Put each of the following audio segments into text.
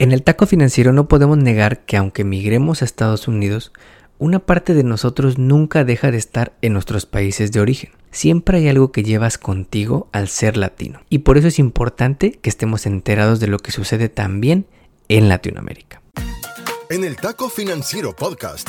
En el taco financiero no podemos negar que aunque migremos a Estados Unidos, una parte de nosotros nunca deja de estar en nuestros países de origen. Siempre hay algo que llevas contigo al ser latino. Y por eso es importante que estemos enterados de lo que sucede también en Latinoamérica. En el Taco Financiero Podcast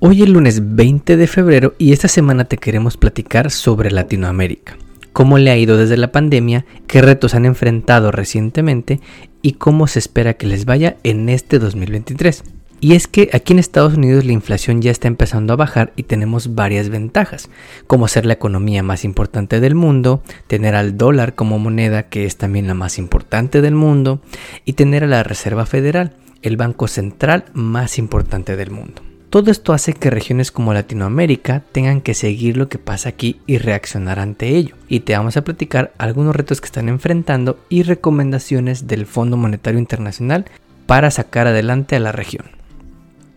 Hoy es lunes 20 de febrero y esta semana te queremos platicar sobre Latinoamérica. Cómo le ha ido desde la pandemia, qué retos han enfrentado recientemente y cómo se espera que les vaya en este 2023. Y es que aquí en Estados Unidos la inflación ya está empezando a bajar y tenemos varias ventajas, como ser la economía más importante del mundo, tener al dólar como moneda que es también la más importante del mundo, y tener a la Reserva Federal, el banco central más importante del mundo. Todo esto hace que regiones como Latinoamérica tengan que seguir lo que pasa aquí y reaccionar ante ello. Y te vamos a platicar algunos retos que están enfrentando y recomendaciones del Fondo Monetario Internacional para sacar adelante a la región.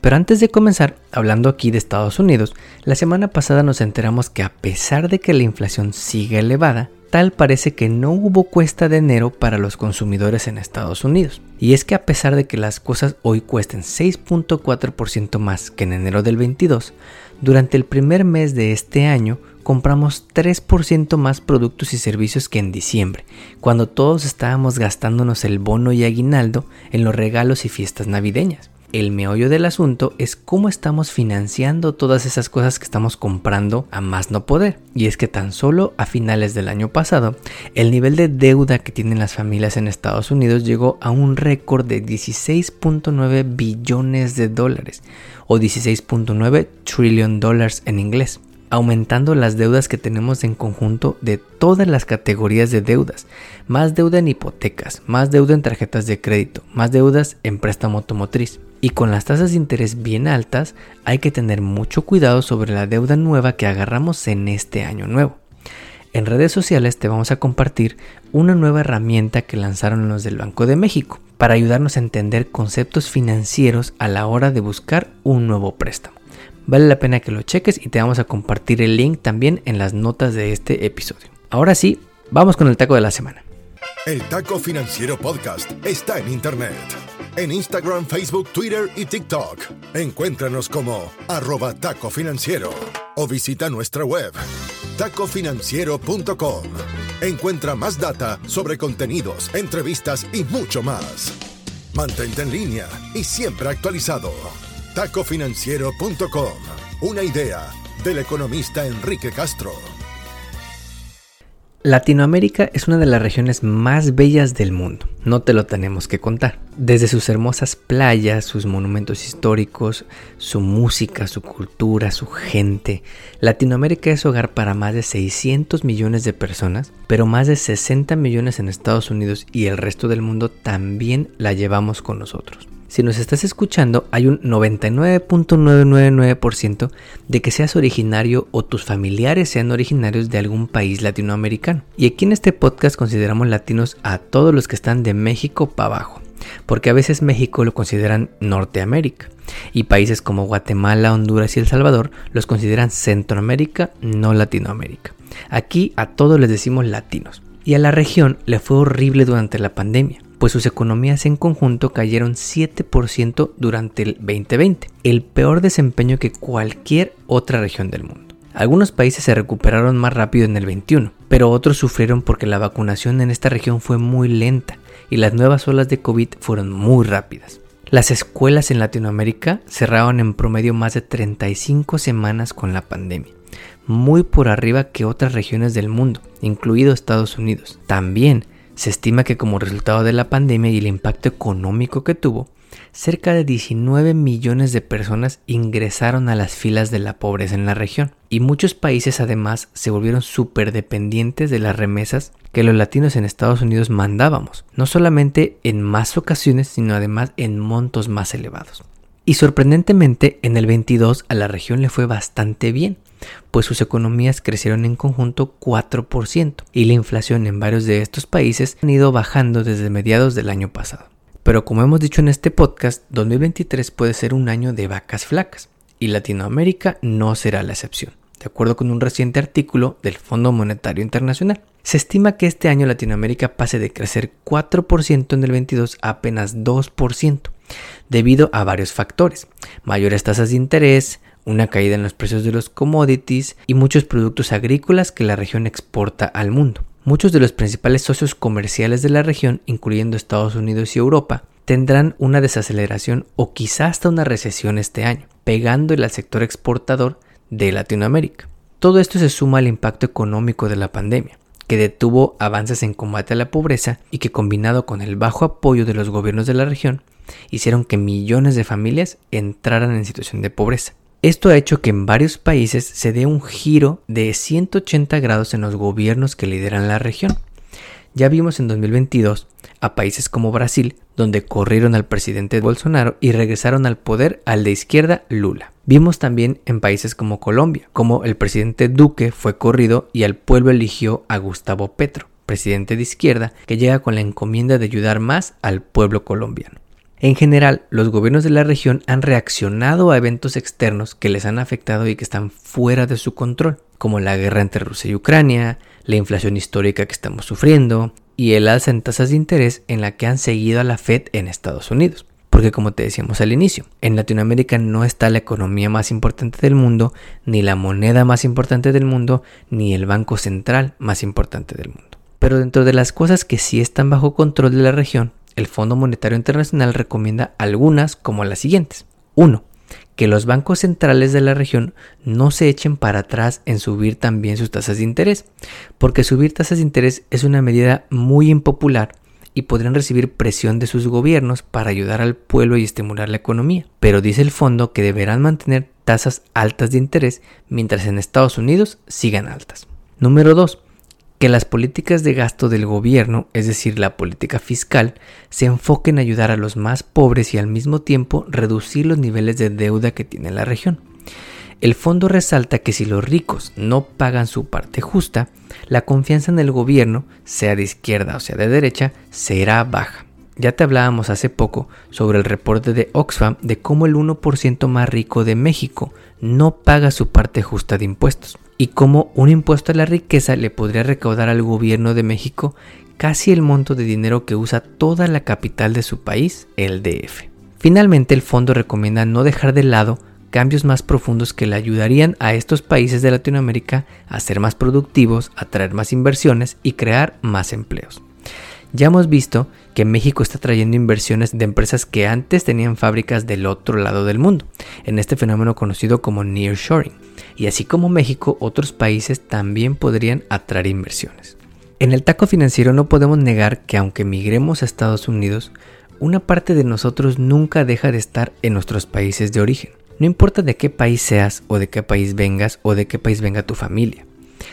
Pero antes de comenzar, hablando aquí de Estados Unidos, la semana pasada nos enteramos que a pesar de que la inflación sigue elevada, tal parece que no hubo cuesta de enero para los consumidores en Estados Unidos. Y es que a pesar de que las cosas hoy cuesten 6.4% más que en enero del 22, durante el primer mes de este año compramos 3% más productos y servicios que en diciembre, cuando todos estábamos gastándonos el bono y aguinaldo en los regalos y fiestas navideñas. El meollo del asunto es cómo estamos financiando todas esas cosas que estamos comprando a más no poder. Y es que tan solo a finales del año pasado, el nivel de deuda que tienen las familias en Estados Unidos llegó a un récord de 16.9 billones de dólares o 16.9 trillion dólares en inglés aumentando las deudas que tenemos en conjunto de todas las categorías de deudas. Más deuda en hipotecas, más deuda en tarjetas de crédito, más deudas en préstamo automotriz. Y con las tasas de interés bien altas, hay que tener mucho cuidado sobre la deuda nueva que agarramos en este año nuevo. En redes sociales te vamos a compartir una nueva herramienta que lanzaron los del Banco de México para ayudarnos a entender conceptos financieros a la hora de buscar un nuevo préstamo. Vale la pena que lo cheques y te vamos a compartir el link también en las notas de este episodio. Ahora sí, vamos con el taco de la semana. El Taco Financiero Podcast está en Internet. En Instagram, Facebook, Twitter y TikTok. Encuéntranos como arroba taco financiero o visita nuestra web tacofinanciero.com. Encuentra más data sobre contenidos, entrevistas y mucho más. Mantente en línea y siempre actualizado. tacofinanciero.com. Una idea del economista Enrique Castro. Latinoamérica es una de las regiones más bellas del mundo, no te lo tenemos que contar. Desde sus hermosas playas, sus monumentos históricos, su música, su cultura, su gente, Latinoamérica es hogar para más de 600 millones de personas, pero más de 60 millones en Estados Unidos y el resto del mundo también la llevamos con nosotros si nos estás escuchando, hay un 99.999% de que seas originario o tus familiares sean originarios de algún país latinoamericano. Y aquí en este podcast consideramos latinos a todos los que están de México para abajo, porque a veces México lo consideran Norteamérica y países como Guatemala, Honduras y El Salvador los consideran Centroamérica, no Latinoamérica. Aquí a todos les decimos latinos. Y a la región le fue horrible durante la pandemia pues sus economías en conjunto cayeron 7% durante el 2020, el peor desempeño que cualquier otra región del mundo. Algunos países se recuperaron más rápido en el 21, pero otros sufrieron porque la vacunación en esta región fue muy lenta y las nuevas olas de COVID fueron muy rápidas. Las escuelas en Latinoamérica cerraron en promedio más de 35 semanas con la pandemia, muy por arriba que otras regiones del mundo, incluido Estados Unidos. También se estima que como resultado de la pandemia y el impacto económico que tuvo, cerca de 19 millones de personas ingresaron a las filas de la pobreza en la región y muchos países además se volvieron súper dependientes de las remesas que los latinos en Estados Unidos mandábamos, no solamente en más ocasiones, sino además en montos más elevados. Y sorprendentemente, en el 22 a la región le fue bastante bien, pues sus economías crecieron en conjunto 4% y la inflación en varios de estos países han ido bajando desde mediados del año pasado. Pero como hemos dicho en este podcast, 2023 puede ser un año de vacas flacas y Latinoamérica no será la excepción, de acuerdo con un reciente artículo del Fondo Monetario Internacional. Se estima que este año Latinoamérica pase de crecer 4% en el 22 a apenas 2%, debido a varios factores, mayores tasas de interés, una caída en los precios de los commodities y muchos productos agrícolas que la región exporta al mundo. Muchos de los principales socios comerciales de la región, incluyendo Estados Unidos y Europa, tendrán una desaceleración o quizá hasta una recesión este año, pegándole al sector exportador de Latinoamérica. Todo esto se suma al impacto económico de la pandemia, que detuvo avances en combate a la pobreza y que combinado con el bajo apoyo de los gobiernos de la región, hicieron que millones de familias entraran en situación de pobreza. Esto ha hecho que en varios países se dé un giro de 180 grados en los gobiernos que lideran la región. Ya vimos en 2022 a países como Brasil, donde corrieron al presidente Bolsonaro y regresaron al poder al de izquierda Lula. Vimos también en países como Colombia, como el presidente Duque fue corrido y al pueblo eligió a Gustavo Petro, presidente de izquierda, que llega con la encomienda de ayudar más al pueblo colombiano. En general, los gobiernos de la región han reaccionado a eventos externos que les han afectado y que están fuera de su control, como la guerra entre Rusia y Ucrania, la inflación histórica que estamos sufriendo y el alza en tasas de interés en la que han seguido a la Fed en Estados Unidos. Porque como te decíamos al inicio, en Latinoamérica no está la economía más importante del mundo, ni la moneda más importante del mundo, ni el banco central más importante del mundo. Pero dentro de las cosas que sí están bajo control de la región el Fondo Monetario Internacional recomienda algunas como las siguientes. 1. Que los bancos centrales de la región no se echen para atrás en subir también sus tasas de interés, porque subir tasas de interés es una medida muy impopular y podrían recibir presión de sus gobiernos para ayudar al pueblo y estimular la economía. Pero dice el fondo que deberán mantener tasas altas de interés mientras en Estados Unidos sigan altas. Número 2 que las políticas de gasto del gobierno, es decir, la política fiscal, se enfoquen en ayudar a los más pobres y al mismo tiempo reducir los niveles de deuda que tiene la región. El fondo resalta que si los ricos no pagan su parte justa, la confianza en el gobierno, sea de izquierda o sea de derecha, será baja. Ya te hablábamos hace poco sobre el reporte de Oxfam de cómo el 1% más rico de México no paga su parte justa de impuestos y cómo un impuesto a la riqueza le podría recaudar al gobierno de México casi el monto de dinero que usa toda la capital de su país, el DF. Finalmente, el fondo recomienda no dejar de lado cambios más profundos que le ayudarían a estos países de Latinoamérica a ser más productivos, atraer más inversiones y crear más empleos. Ya hemos visto que México está trayendo inversiones de empresas que antes tenían fábricas del otro lado del mundo, en este fenómeno conocido como nearshoring. Y así como México, otros países también podrían atraer inversiones. En el taco financiero no podemos negar que aunque migremos a Estados Unidos, una parte de nosotros nunca deja de estar en nuestros países de origen. No importa de qué país seas o de qué país vengas o de qué país venga tu familia.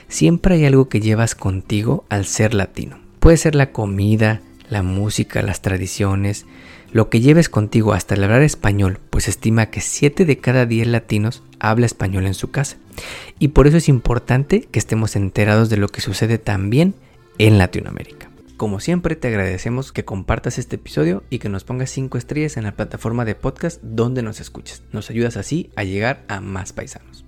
Siempre hay algo que llevas contigo al ser latino. Puede ser la comida, la música, las tradiciones, lo que lleves contigo hasta el hablar español, pues estima que 7 de cada 10 latinos habla español en su casa. Y por eso es importante que estemos enterados de lo que sucede también en Latinoamérica. Como siempre te agradecemos que compartas este episodio y que nos pongas 5 estrellas en la plataforma de podcast donde nos escuches. Nos ayudas así a llegar a más paisanos.